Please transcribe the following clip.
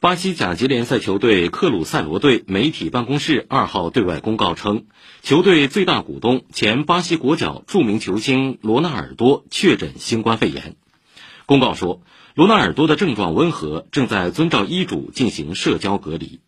巴西甲级联赛球队克鲁塞罗队媒体办公室二号对外公告称球队最大股东前巴西国脚著名球星罗纳尔多确诊新冠肺炎。公告说罗纳尔多的症状温和正在遵照医嘱进行社交隔离。